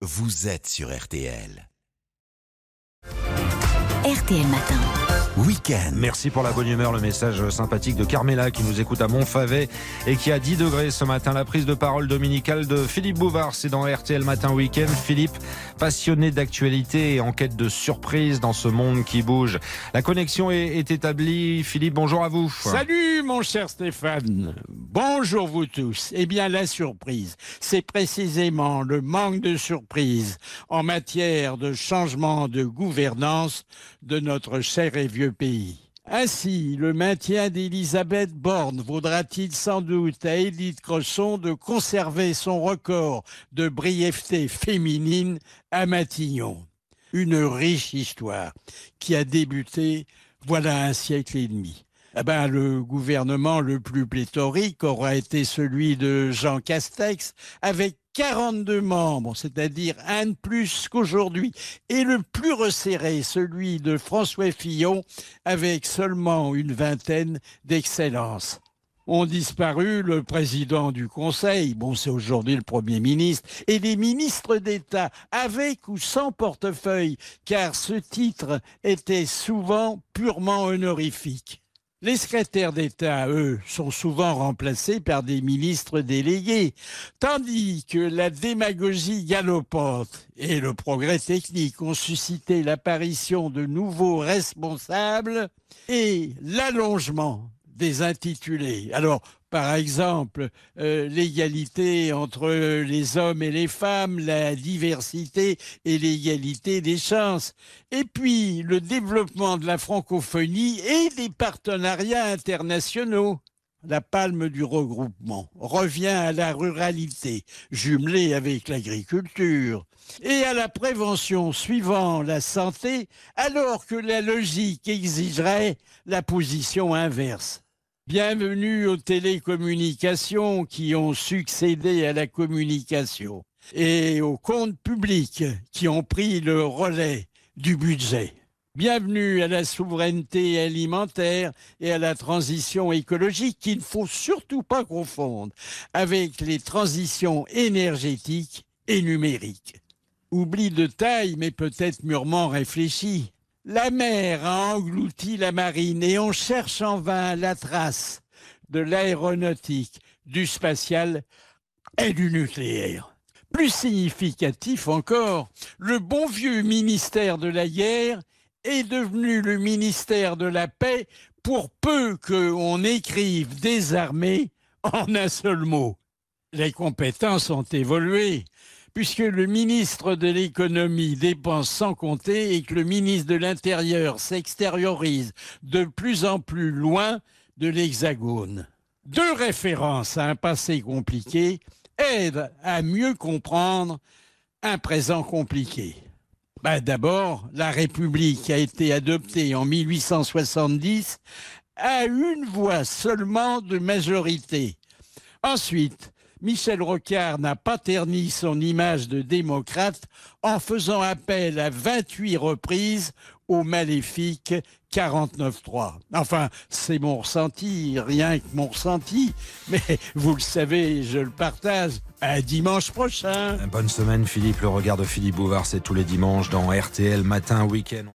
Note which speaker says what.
Speaker 1: vous êtes sur RTL.
Speaker 2: RTL Matin.
Speaker 1: Week-end.
Speaker 3: Merci pour la bonne humeur, le message sympathique de Carmela qui nous écoute à Montfavet et qui a 10 degrés ce matin. La prise de parole dominicale de Philippe Bouvard, c'est dans RTL Matin Week-end. Philippe, passionné d'actualité et en quête de surprise dans ce monde qui bouge. La connexion est, est établie. Philippe, bonjour à vous.
Speaker 4: Salut mon cher Stéphane. Bonjour vous tous. Eh bien la surprise, c'est précisément le manque de surprise en matière de changement de gouvernance de notre cher et vieux pays. Ainsi, le maintien d'Elisabeth Borne vaudra-t-il sans doute à Édith Cresson de conserver son record de brièveté féminine à Matignon? Une riche histoire qui a débuté voilà un siècle et demi. Eh ben, le gouvernement le plus pléthorique aura été celui de Jean Castex, avec 42 membres, c'est-à-dire un de plus qu'aujourd'hui, et le plus resserré, celui de François Fillon, avec seulement une vingtaine d'excellences. Ont disparu le président du Conseil, bon c'est aujourd'hui le Premier ministre, et les ministres d'État, avec ou sans portefeuille, car ce titre était souvent purement honorifique. Les secrétaires d'État, eux, sont souvent remplacés par des ministres délégués, tandis que la démagogie galopante et le progrès technique ont suscité l'apparition de nouveaux responsables et l'allongement des intitulés. Alors, par exemple, euh, l'égalité entre les hommes et les femmes, la diversité et l'égalité des chances. Et puis, le développement de la francophonie et des partenariats internationaux. La palme du regroupement revient à la ruralité, jumelée avec l'agriculture, et à la prévention suivant la santé, alors que la logique exigerait la position inverse. Bienvenue aux télécommunications qui ont succédé à la communication et aux comptes publics qui ont pris le relais du budget. Bienvenue à la souveraineté alimentaire et à la transition écologique qu'il ne faut surtout pas confondre avec les transitions énergétiques et numériques. Oubli de taille, mais peut-être mûrement réfléchi. La mer a englouti la marine et on cherche en vain la trace de l'aéronautique, du spatial et du nucléaire. Plus significatif encore, le bon vieux ministère de la guerre est devenu le ministère de la paix pour peu qu'on écrive désarmé en un seul mot. Les compétences ont évolué puisque le ministre de l'économie dépense sans compter et que le ministre de l'Intérieur s'extériorise de plus en plus loin de l'Hexagone. Deux références à un passé compliqué aident à mieux comprendre un présent compliqué. Ben, D'abord, la République a été adoptée en 1870 à une voix seulement de majorité. Ensuite, Michel Rocard n'a pas terni son image de démocrate en faisant appel à 28 reprises au maléfique 49-3. Enfin, c'est mon ressenti, rien que mon ressenti, mais vous le savez, je le partage. À dimanche prochain.
Speaker 3: Bonne semaine Philippe, le regard de Philippe Bouvard, c'est tous les dimanches dans RTL Matin Week-end.